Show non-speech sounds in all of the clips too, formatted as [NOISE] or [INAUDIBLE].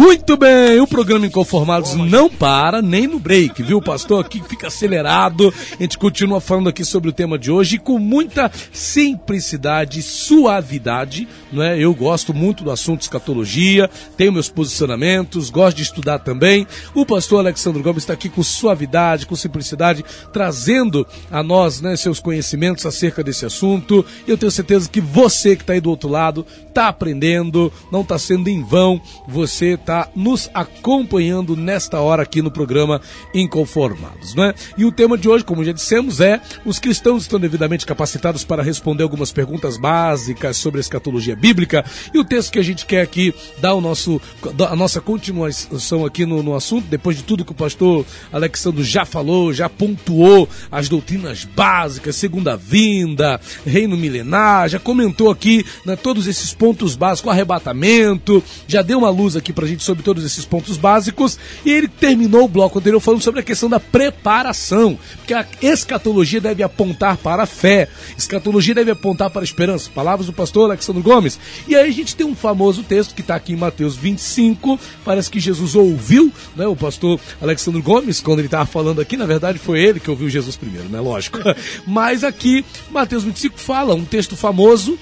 Muito bem, o programa Inconformados não para nem no break, viu, pastor? Aqui fica acelerado. A gente continua falando aqui sobre o tema de hoje com muita simplicidade suavidade, não é? Eu gosto muito do assunto escatologia, tenho meus posicionamentos, gosto de estudar também. O pastor Alexandre Gomes está aqui com suavidade, com simplicidade, trazendo a nós, né, seus conhecimentos acerca desse assunto. Eu tenho certeza que você que está aí do outro lado está aprendendo, não está sendo em vão. Você está nos acompanhando nesta hora aqui no programa Inconformados, não é? E o tema de hoje, como já dissemos, é os cristãos estão devidamente capacitados para responder algumas perguntas básicas sobre a escatologia bíblica. E o texto que a gente quer aqui dar o nosso, a nossa continuação aqui no, no assunto, depois de tudo que o pastor Alexandre já falou, já pontuou as doutrinas básicas, segunda vinda, reino milenar, já comentou aqui né, todos esses pontos básicos, arrebatamento, já deu uma luz aqui pra gente sobre todos esses pontos básicos e ele terminou o bloco anterior falando sobre a questão da preparação, porque a escatologia deve apontar para a fé, escatologia deve apontar para a esperança. Palavras do pastor Alexandre Gomes. E aí a gente tem um famoso texto que está aqui em Mateus 25, parece que Jesus ouviu, né, o pastor Alexandre Gomes, quando ele estava falando aqui, na verdade foi ele que ouviu Jesus primeiro, né, lógico. [LAUGHS] Mas aqui, Mateus 25 fala, um texto famoso,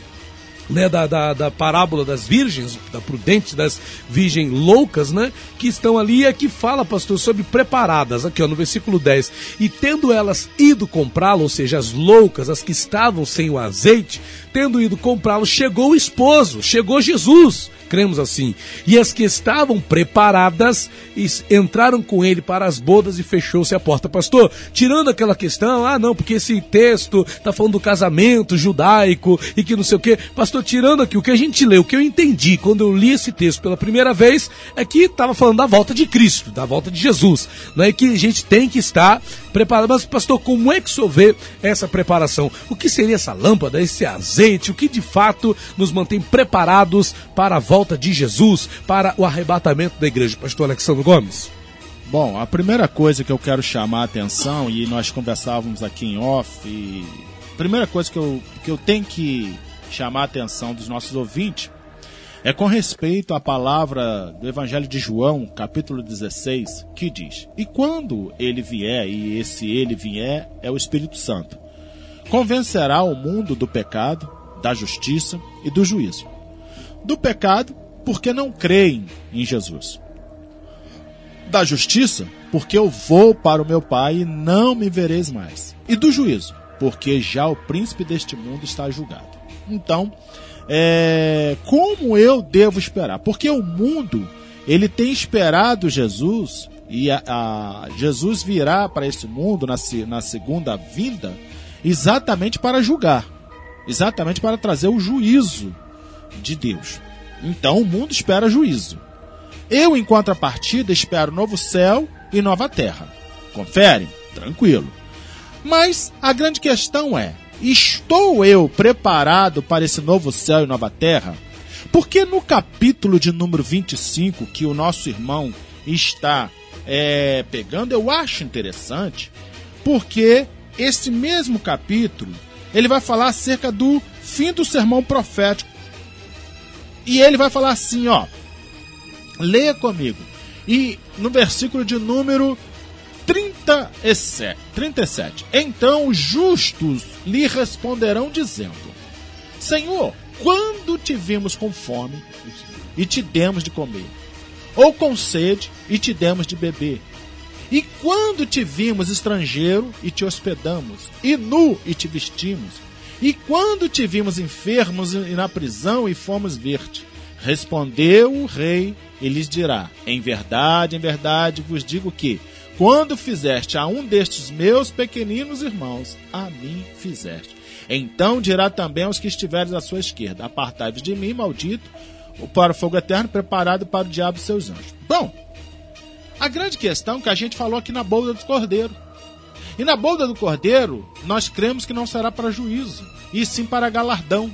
né, da, da, da, parábola das virgens, da prudente das virgens loucas, né, que estão ali, é que fala, pastor, sobre preparadas, aqui ó, no versículo 10. E tendo elas ido comprá-lo, ou seja, as loucas, as que estavam sem o azeite, tendo ido comprá-lo, chegou o esposo, chegou Jesus cremos assim. E as que estavam preparadas entraram com ele para as bodas e fechou-se a porta. Pastor, tirando aquela questão, ah não, porque esse texto está falando do casamento judaico e que não sei o que. Pastor, tirando aqui o que a gente leu, o que eu entendi quando eu li esse texto pela primeira vez, é que estava falando da volta de Cristo, da volta de Jesus. Não é que a gente tem que estar preparado. Mas, pastor, como é que o senhor vê essa preparação? O que seria essa lâmpada, esse azeite? O que de fato nos mantém preparados para a volta de Jesus, para o arrebatamento da igreja? Pastor Alexandre Gomes. Bom, a primeira coisa que eu quero chamar a atenção, e nós conversávamos aqui em off, e a primeira coisa que eu, que eu tenho que chamar a atenção dos nossos ouvintes é com respeito à palavra do Evangelho de João, capítulo 16, que diz: E quando ele vier, e esse ele vier é o Espírito Santo, convencerá o mundo do pecado, da justiça e do juízo. Do pecado, porque não creem em Jesus. Da justiça, porque eu vou para o meu Pai e não me vereis mais. E do juízo, porque já o príncipe deste mundo está julgado. Então, é, como eu devo esperar? Porque o mundo ele tem esperado Jesus e a, a Jesus virá para esse mundo na, na segunda vinda exatamente para julgar, exatamente para trazer o juízo de Deus. Então o mundo espera juízo. Eu, em contrapartida, espero novo céu e nova terra. Confere? Tranquilo. Mas a grande questão é: Estou eu preparado para esse novo céu e nova terra? Porque no capítulo de número 25, que o nosso irmão está é, pegando, eu acho interessante, porque esse mesmo capítulo ele vai falar acerca do fim do sermão profético. E ele vai falar assim, ó. Leia comigo. E no versículo de número 37, 37. Então os justos lhe responderão dizendo: Senhor, quando te vimos com fome e te demos de comer, ou com sede e te demos de beber? E quando te vimos estrangeiro e te hospedamos, e nu e te vestimos? E quando te vimos enfermos e na prisão e fomos ver-te? Respondeu o rei e lhes dirá: Em verdade, em verdade vos digo que quando fizeste a um destes meus pequeninos irmãos, a mim fizeste. Então dirá também aos que estiveres à sua esquerda: Apartai-vos de mim, maldito, para o fogo eterno preparado para o diabo e seus anjos. Bom, a grande questão que a gente falou aqui na bolda do cordeiro. E na bolda do cordeiro, nós cremos que não será para juízo, e sim para galardão.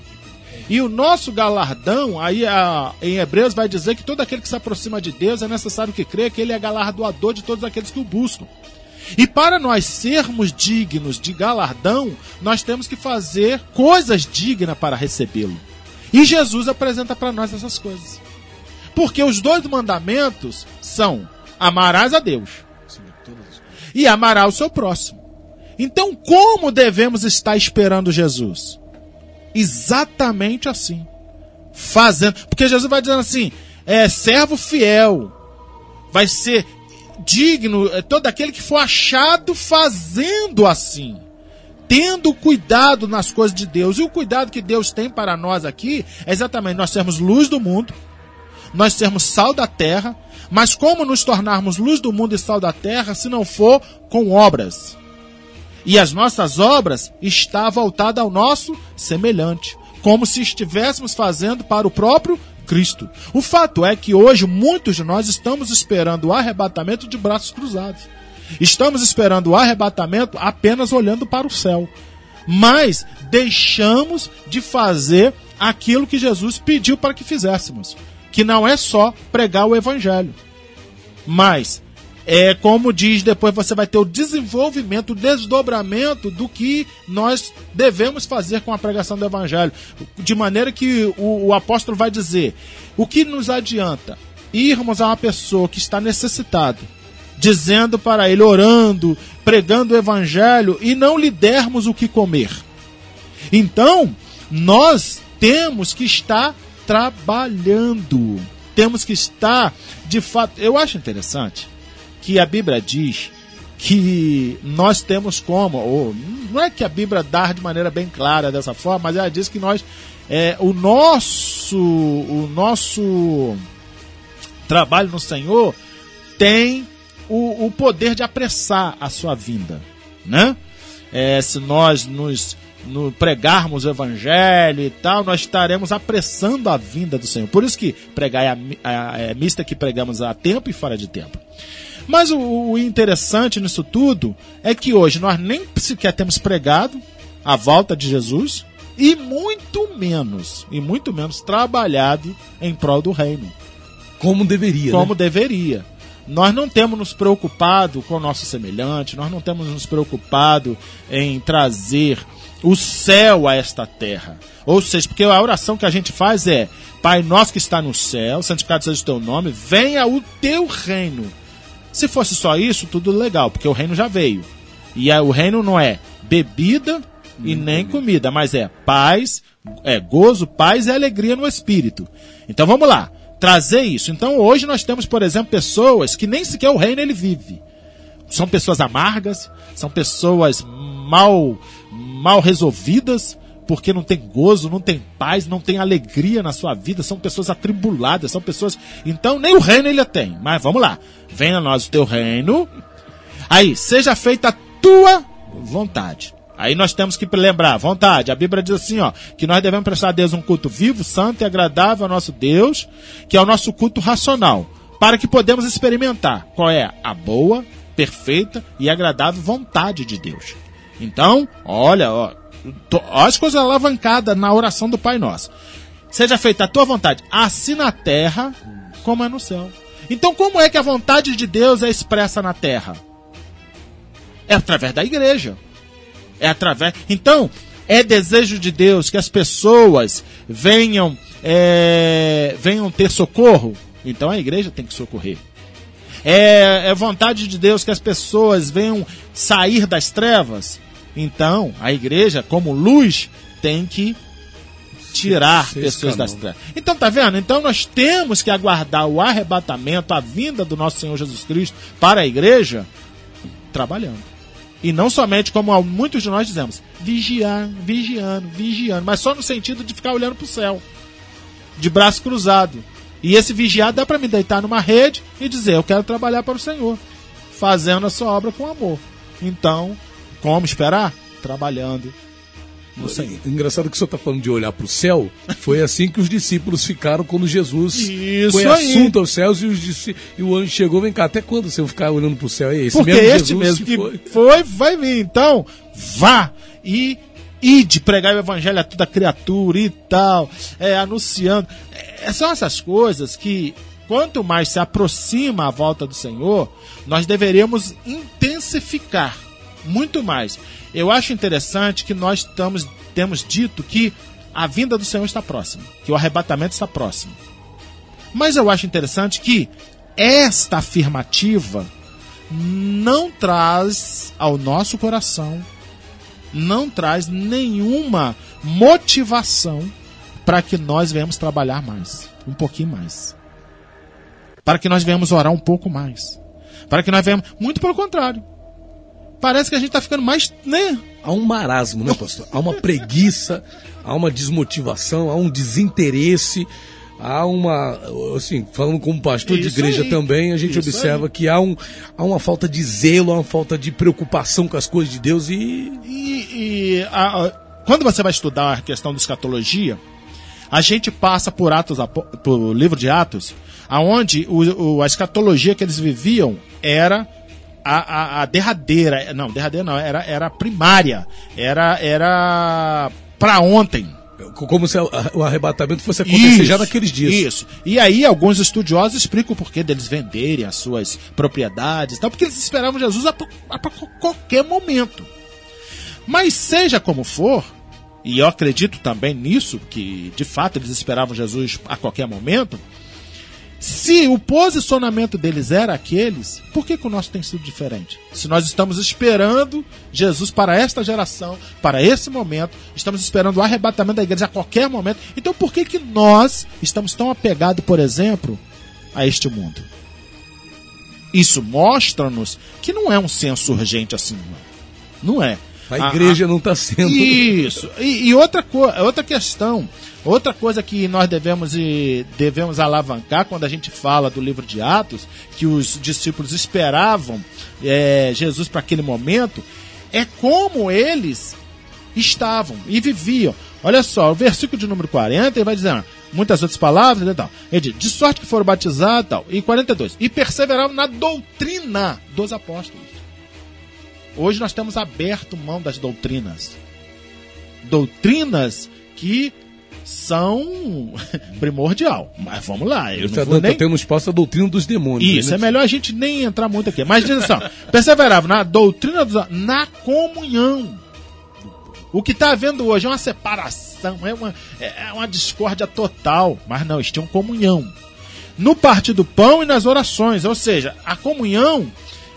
E o nosso galardão, aí a, em Hebreus vai dizer que todo aquele que se aproxima de Deus é necessário que creia que ele é galardoador de todos aqueles que o buscam. E para nós sermos dignos de galardão, nós temos que fazer coisas dignas para recebê-lo. E Jesus apresenta para nós essas coisas. Porque os dois mandamentos são: amarás a Deus e amarás o seu próximo. Então, como devemos estar esperando Jesus? Exatamente assim. Fazendo. Porque Jesus vai dizendo assim: é servo fiel. Vai ser digno é todo aquele que for achado fazendo assim. Tendo cuidado nas coisas de Deus. E o cuidado que Deus tem para nós aqui é exatamente nós sermos luz do mundo, nós sermos sal da terra, mas como nos tornarmos luz do mundo e sal da terra se não for com obras? E as nossas obras está voltada ao nosso semelhante, como se estivéssemos fazendo para o próprio Cristo. O fato é que hoje muitos de nós estamos esperando o arrebatamento de braços cruzados. Estamos esperando o arrebatamento apenas olhando para o céu. Mas deixamos de fazer aquilo que Jesus pediu para que fizéssemos, que não é só pregar o evangelho, mas é como diz depois você vai ter o desenvolvimento, o desdobramento do que nós devemos fazer com a pregação do evangelho, de maneira que o, o apóstolo vai dizer: o que nos adianta irmos a uma pessoa que está necessitado, dizendo para ele, orando, pregando o evangelho e não lhe dermos o que comer. Então, nós temos que estar trabalhando. Temos que estar, de fato. Eu acho interessante que a Bíblia diz que nós temos como, ou não é que a Bíblia dá de maneira bem clara dessa forma, mas ela diz que nós, é, o nosso, o nosso trabalho no Senhor tem o, o poder de apressar a sua vinda, né? É, se nós nos no pregarmos o evangelho e tal, nós estaremos apressando a vinda do Senhor. Por isso que pregar é a, a, é mista que pregamos a tempo e fora de tempo. Mas o, o interessante nisso tudo é que hoje nós nem sequer temos pregado a volta de Jesus e muito menos, e muito menos trabalhado em prol do reino. Como deveria. Como né? deveria. Nós não temos nos preocupado com o nosso semelhante, nós não temos nos preocupado em trazer o céu a esta terra. Ou seja, porque a oração que a gente faz é: Pai nosso que está no céu, santificado seja o teu nome, venha o teu reino se fosse só isso, tudo legal, porque o reino já veio. E o reino não é bebida e nem comida, mas é paz, é gozo, paz e alegria no espírito. Então vamos lá, trazer isso. Então hoje nós temos, por exemplo, pessoas que nem sequer o reino ele vive. São pessoas amargas, são pessoas mal mal resolvidas, porque não tem gozo, não tem paz, não tem alegria na sua vida, são pessoas atribuladas, são pessoas. Então, nem o reino ele tem. Mas vamos lá. Venha a nós o teu reino. Aí, seja feita a tua vontade. Aí nós temos que lembrar, vontade. A Bíblia diz assim, ó, que nós devemos prestar a Deus um culto vivo, santo e agradável ao nosso Deus, que é o nosso culto racional, para que podemos experimentar qual é a boa, perfeita e agradável vontade de Deus. Então, olha, ó, as coisas alavancadas na oração do Pai Nosso. Seja feita a tua vontade, assim na terra como é no céu. Então, como é que a vontade de Deus é expressa na terra? É através da igreja. É através. Então, é desejo de Deus que as pessoas venham, é, venham ter socorro. Então a igreja tem que socorrer. É, é vontade de Deus que as pessoas venham sair das trevas. Então, a igreja, como luz, tem que tirar pessoas das trevas. Então, tá vendo? Então, nós temos que aguardar o arrebatamento, a vinda do nosso Senhor Jesus Cristo para a igreja, trabalhando. E não somente como muitos de nós dizemos, vigiando, vigiando, vigiando, mas só no sentido de ficar olhando para o céu, de braço cruzado. E esse vigiar dá para me deitar numa rede e dizer, eu quero trabalhar para o Senhor, fazendo a sua obra com amor. Então, como esperar? Trabalhando. No Senhor. Engraçado que o senhor está falando de olhar para o céu. Foi assim que os discípulos ficaram quando Jesus Isso foi aí. assunto aos céus e, os, e, o anjo chegou. Vem cá, até quando você vai ficar olhando para o céu? É esse Porque mesmo este Jesus mesmo que foi. foi, vai vir. Então, vá e e de pregar o evangelho a toda criatura e tal, é, anunciando. É, são essas coisas que, quanto mais se aproxima a volta do Senhor, nós deveríamos intensificar muito mais. Eu acho interessante que nós estamos, temos dito que a vinda do Senhor está próxima, que o arrebatamento está próximo. Mas eu acho interessante que esta afirmativa não traz ao nosso coração, não traz nenhuma motivação para que nós venhamos trabalhar mais, um pouquinho mais. Para que nós venhamos orar um pouco mais. Para que nós venhamos. Muito pelo contrário. Parece que a gente está ficando mais. Né? Há um marasmo, né, pastor? Há uma preguiça, há uma desmotivação, há um desinteresse há uma, assim, falando como pastor isso de igreja aí, também, a gente observa aí. que há, um, há uma falta de zelo, há uma falta de preocupação com as coisas de Deus e. E, e a, a, quando você vai estudar a questão da escatologia, a gente passa por Atos, por livro de Atos, aonde o, o, a escatologia que eles viviam era a, a, a, derradeira, não, derradeira não, era, era primária, era, era para ontem. Como se o arrebatamento fosse acontecer isso, já naqueles dias. Isso. E aí alguns estudiosos explicam o porquê deles venderem as suas propriedades e tal, porque eles esperavam Jesus a, a, a qualquer momento. Mas seja como for, e eu acredito também nisso, que de fato eles esperavam Jesus a qualquer momento, se o posicionamento deles era aqueles, por que, que o nosso tem sido diferente? Se nós estamos esperando Jesus para esta geração, para esse momento, estamos esperando o arrebatamento da igreja a qualquer momento, então por que, que nós estamos tão apegados, por exemplo, a este mundo? Isso mostra-nos que não é um senso urgente assim, não é. A igreja a, não está sendo. Isso. E, e outra, outra questão Outra coisa que nós devemos, e, devemos alavancar quando a gente fala do livro de Atos, que os discípulos esperavam é, Jesus para aquele momento, é como eles estavam e viviam. Olha só, o versículo de número 40 ele vai dizendo muitas outras palavras e tal. Ele diz, de sorte que foram batizados tal. E 42. E perseveravam na doutrina dos apóstolos. Hoje nós temos aberto mão das doutrinas. Doutrinas que são [LAUGHS] primordial. Mas vamos lá. Eu não vou nem... tendo espaço a doutrina dos demônios. Isso, né? é melhor a gente nem entrar muito aqui. Mas diz assim, [LAUGHS] perseverava na doutrina, dos... na comunhão. O que está havendo hoje é uma separação, é uma, é uma discórdia total. Mas não, eles tinham comunhão. No partir do pão e nas orações. Ou seja, a comunhão,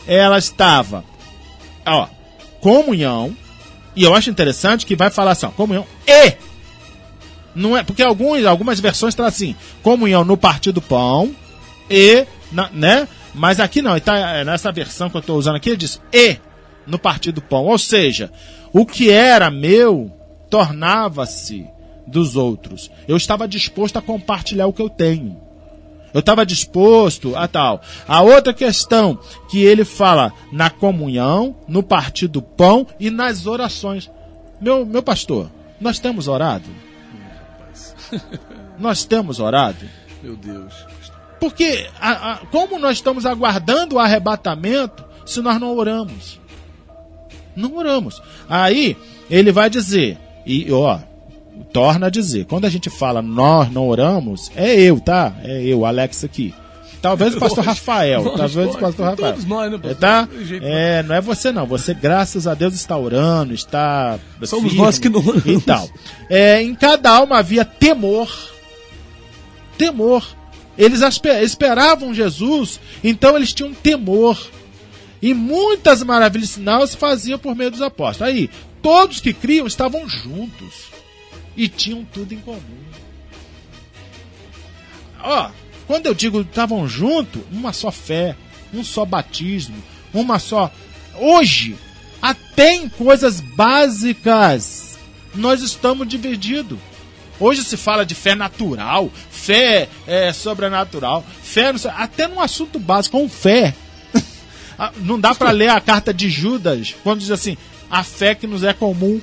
ela estava, ó, comunhão, e eu acho interessante que vai falar assim, ó, comunhão e não é, porque alguns, algumas versões estão assim, comunhão no partir do pão e, na, né? Mas aqui não, tá, é, nessa versão que eu estou usando aqui, ele diz e no partir do pão. Ou seja, o que era meu tornava-se dos outros. Eu estava disposto a compartilhar o que eu tenho. Eu estava disposto a tal. A outra questão que ele fala na comunhão, no partir do pão e nas orações. Meu, meu pastor, nós temos orado? nós temos orado? Meu Deus. Porque a, a, como nós estamos aguardando o arrebatamento se nós não oramos? Não oramos. Aí ele vai dizer, e ó, torna a dizer, quando a gente fala nós não oramos, é eu, tá? É eu, Alex aqui. Talvez o pastor [LAUGHS] Rafael. talvez o pastor Rafael. Todos nós, né, pastor? Tá? É, não é você não. Você, graças a Deus, está orando, está. Somos firme, nós que não oramos. E tal. É, em cada alma havia temor. Temor. Eles esperavam Jesus, então eles tinham temor. E muitas maravilhas e sinais se faziam por meio dos apóstolos. Aí, todos que criam estavam juntos e tinham tudo em comum. Ó, quando eu digo estavam junto, uma só fé, um só batismo, uma só. Hoje, até em coisas básicas, nós estamos divididos. Hoje se fala de fé natural, fé é, sobrenatural, fé até num assunto básico, com fé. [LAUGHS] Ah, não dá para ler a carta de Judas quando diz assim: a fé que nos é comum.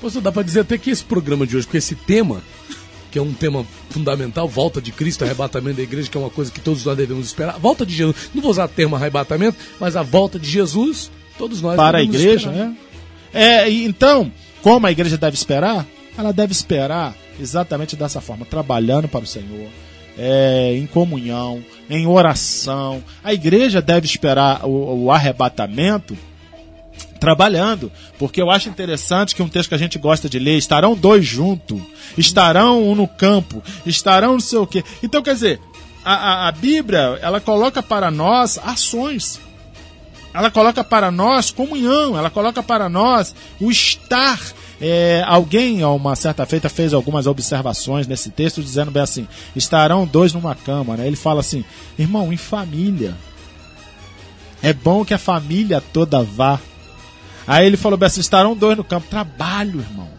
Pô, dá para dizer até que esse programa de hoje, com esse tema, que é um tema fundamental, volta de Cristo, arrebatamento da igreja, que é uma coisa que todos nós devemos esperar. Volta de Jesus, não vou usar o termo arrebatamento, mas a volta de Jesus, todos nós Para a igreja, esperar. né? É, então, como a igreja deve esperar? Ela deve esperar exatamente dessa forma, trabalhando para o Senhor, é, em comunhão, em oração. A igreja deve esperar o, o arrebatamento trabalhando, porque eu acho interessante que um texto que a gente gosta de ler, estarão dois juntos, estarão um no campo, estarão não sei o quê. Então, quer dizer, a, a, a Bíblia, ela coloca para nós ações. Ela coloca para nós comunhão, ela coloca para nós o estar. É, alguém, a uma certa feita, fez algumas observações nesse texto, dizendo bem assim: estarão dois numa cama. Né? Ele fala assim, irmão, em família. É bom que a família toda vá. Aí ele falou bem assim: estarão dois no campo. Trabalho, irmão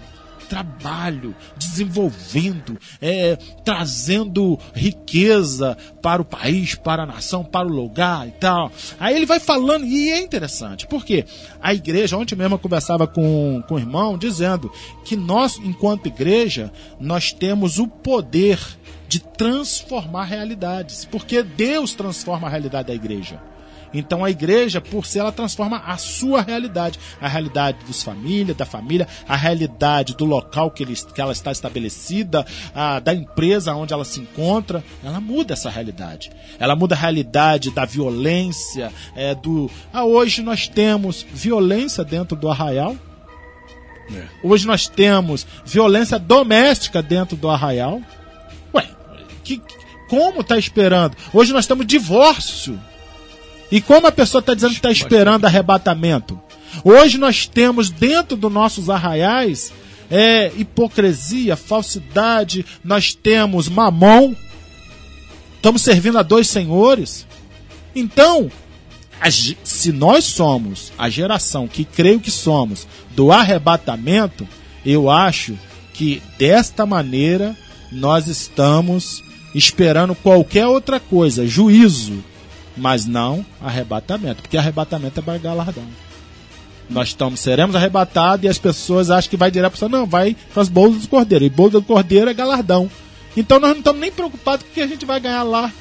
trabalho, desenvolvendo, é, trazendo riqueza para o país, para a nação, para o lugar e tal. Aí ele vai falando, e é interessante, porque a igreja, ontem mesmo eu conversava com, com o irmão, dizendo que nós, enquanto igreja, nós temos o poder de transformar realidades, porque Deus transforma a realidade da igreja. Então a igreja, por si, ela transforma a sua realidade, a realidade dos famílias, da família, a realidade do local que, ele, que ela está estabelecida, a, da empresa onde ela se encontra, ela muda essa realidade. Ela muda a realidade da violência, é, do. Ah, hoje nós temos violência dentro do arraial. É. Hoje nós temos violência doméstica dentro do arraial. Ué, que, como está esperando? Hoje nós temos divórcio e como a pessoa está dizendo que está esperando arrebatamento? Hoje nós temos dentro dos nossos arraiais é, hipocrisia, falsidade, nós temos mamão, estamos servindo a dois senhores. Então, se nós somos a geração que creio que somos do arrebatamento, eu acho que desta maneira nós estamos esperando qualquer outra coisa, juízo, mas não arrebatamento, porque arrebatamento é para galardão. Nós estamos, seremos arrebatados e as pessoas acham que vai direto para não, vai para as bolsas do cordeiro. E bolsa do cordeiro é galardão. Então nós não estamos nem preocupados com o que a gente vai ganhar lá.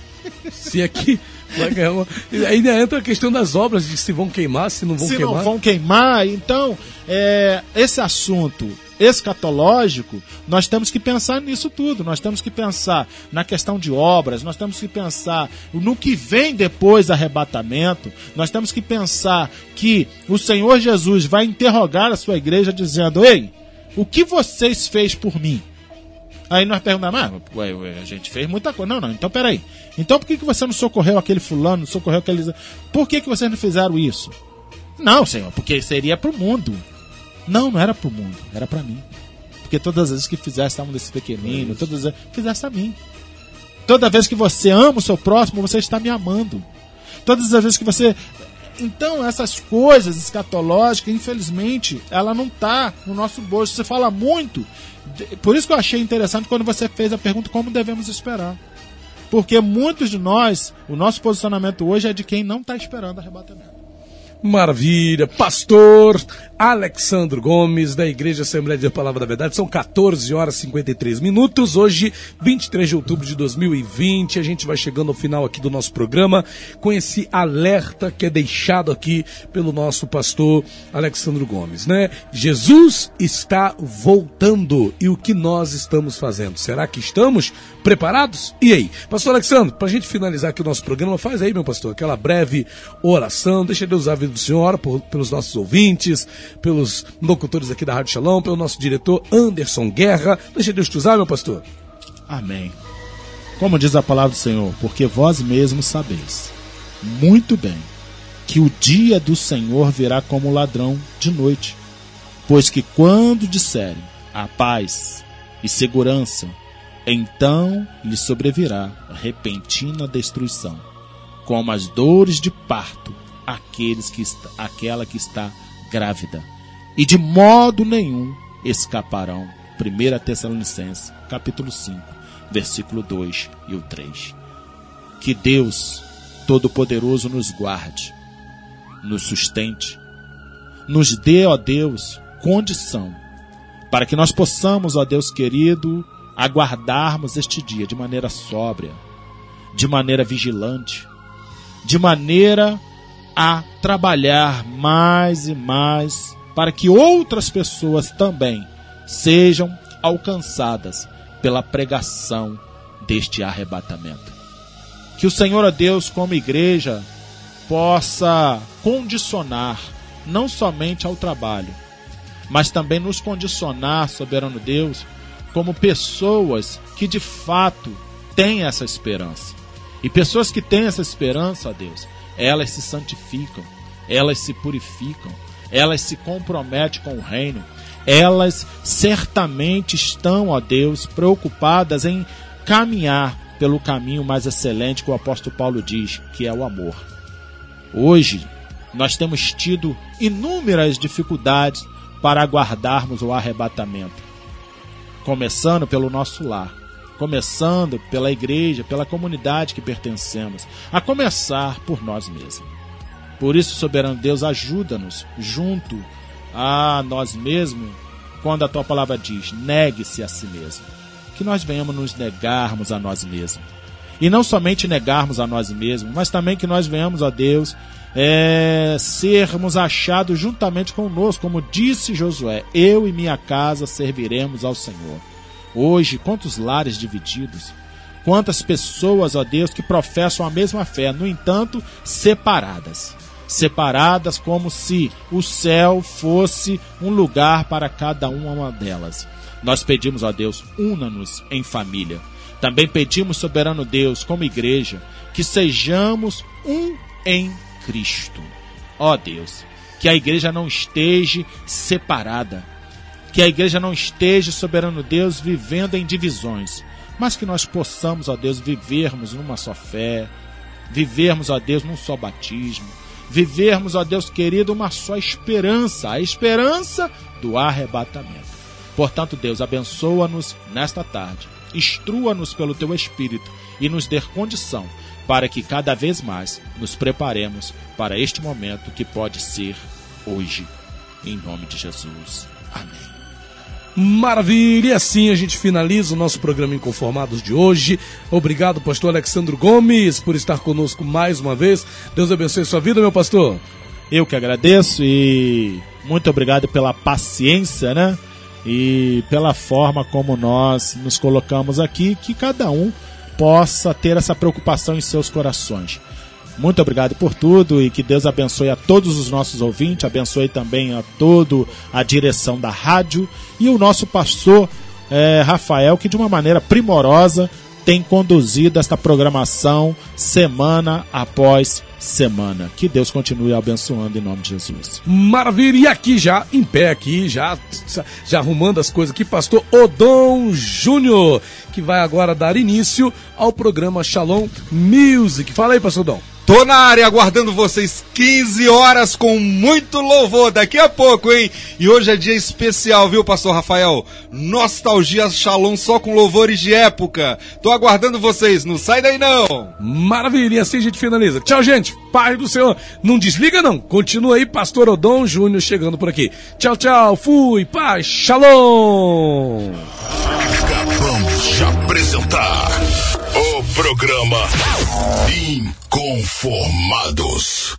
Se aqui vai ganhar uma... Ainda entra a questão das obras, de se vão queimar, se não vão se queimar. Se não vão queimar, então, é, esse assunto escatológico, nós temos que pensar nisso tudo. Nós temos que pensar na questão de obras, nós temos que pensar no que vem depois do arrebatamento, nós temos que pensar que o Senhor Jesus vai interrogar a sua igreja dizendo: Ei, o que vocês fez por mim? Aí nós perguntamos, ah, ué, ué, a gente fez muita coisa. Não, não, então peraí. Então por que, que você não socorreu aquele fulano, não socorreu aquele. Por que, que vocês não fizeram isso? Não, Senhor, porque seria para o mundo. Não, não era pro mundo, era para mim. Porque todas as vezes que fizesse estavam desse pequenino, todas as vezes, fizesse a mim. Toda vez que você ama o seu próximo, você está me amando. Todas as vezes que você. Então, essas coisas escatológicas, infelizmente, ela não está no nosso bolso. Você fala muito. Por isso que eu achei interessante quando você fez a pergunta como devemos esperar. Porque muitos de nós, o nosso posicionamento hoje é de quem não está esperando arrebatamento. Maravilha. Pastor Alexandro Gomes, da Igreja Assembleia de Palavra da Verdade. São 14 horas e 53 minutos. Hoje, 23 de outubro de 2020. A gente vai chegando ao final aqui do nosso programa com esse alerta que é deixado aqui pelo nosso pastor Alexandro Gomes, né? Jesus está voltando. E o que nós estamos fazendo? Será que estamos preparados? E aí? Pastor Alexandro, para a gente finalizar aqui o nosso programa, faz aí, meu pastor, aquela breve oração. Deixa Deus usar vida do Senhor, por, pelos nossos ouvintes, pelos locutores aqui da Rádio Shalom, pelo nosso diretor Anderson Guerra. Deixa Deus te usar, meu pastor. Amém. Como diz a palavra do Senhor, porque vós mesmos sabeis muito bem que o dia do Senhor virá como ladrão de noite. Pois que quando disserem a paz e segurança, então lhe sobrevirá repentina destruição, como as dores de parto aqueles que aquela que está grávida. E de modo nenhum escaparão. 1 Tessalonicenses, capítulo 5, versículo 2 e o 3. Que Deus Todo-Poderoso nos guarde, nos sustente, nos dê, ó Deus, condição para que nós possamos, ó Deus querido, aguardarmos este dia de maneira sóbria, de maneira vigilante, de maneira a trabalhar mais e mais para que outras pessoas também sejam alcançadas pela pregação deste arrebatamento. Que o Senhor, a Deus, como igreja, possa condicionar não somente ao trabalho, mas também nos condicionar, soberano Deus, como pessoas que de fato têm essa esperança. E pessoas que têm essa esperança, ó Deus, elas se santificam, elas se purificam, elas se comprometem com o reino, elas certamente estão, ó Deus, preocupadas em caminhar pelo caminho mais excelente que o apóstolo Paulo diz, que é o amor. Hoje, nós temos tido inúmeras dificuldades para aguardarmos o arrebatamento. Começando pelo nosso lar, começando pela igreja, pela comunidade que pertencemos, a começar por nós mesmos. Por isso, soberano Deus, ajuda-nos junto a nós mesmos, quando a tua palavra diz: negue-se a si mesmo. Que nós venhamos nos negarmos a nós mesmos. E não somente negarmos a nós mesmos, mas também que nós venhamos a Deus é, sermos achados juntamente conosco, como disse Josué: Eu e minha casa serviremos ao Senhor. Hoje, quantos lares divididos, quantas pessoas, ó Deus, que professam a mesma fé, no entanto, separadas. Separadas como se o céu fosse um lugar para cada uma delas. Nós pedimos, ó Deus, una-nos em família. Também pedimos, soberano Deus, como igreja, que sejamos um em Cristo. Ó Deus, que a igreja não esteja separada, que a igreja não esteja, soberano Deus, vivendo em divisões, mas que nós possamos, ó Deus, vivermos numa só fé, vivermos, ó Deus, num só batismo, vivermos, ó Deus querido, uma só esperança, a esperança do arrebatamento. Portanto, Deus, abençoa-nos nesta tarde, instrua-nos pelo teu Espírito e nos dê condição para que cada vez mais nos preparemos para este momento que pode ser hoje. Em nome de Jesus. Amém. Maravilha! E assim a gente finaliza o nosso programa Inconformados de hoje. Obrigado, pastor Alexandre Gomes, por estar conosco mais uma vez. Deus abençoe sua vida, meu pastor. Eu que agradeço e muito obrigado pela paciência, né? E pela forma como nós nos colocamos aqui, que cada um possa ter essa preocupação em seus corações. Muito obrigado por tudo e que Deus abençoe a todos os nossos ouvintes, abençoe também a toda a direção da rádio e o nosso pastor é, Rafael, que de uma maneira primorosa tem conduzido esta programação semana após semana. Que Deus continue abençoando em nome de Jesus. Maravilha! E aqui já, em pé aqui, já, já arrumando as coisas aqui, pastor Odon Júnior, que vai agora dar início ao programa Shalom Music. Fala aí, pastor Odon. Tô na área aguardando vocês 15 horas com muito louvor daqui a pouco, hein? E hoje é dia especial, viu, pastor Rafael? Nostalgia Shalom só com louvores de época. Tô aguardando vocês, não sai daí não. Maravilha, e assim a gente finaliza. Tchau, gente. Paz do Senhor. Não desliga não. Continua aí, pastor Odon Júnior chegando por aqui. Tchau, tchau. Fui. Paz. Shalom. Acabamos de apresentar programa Inconformados.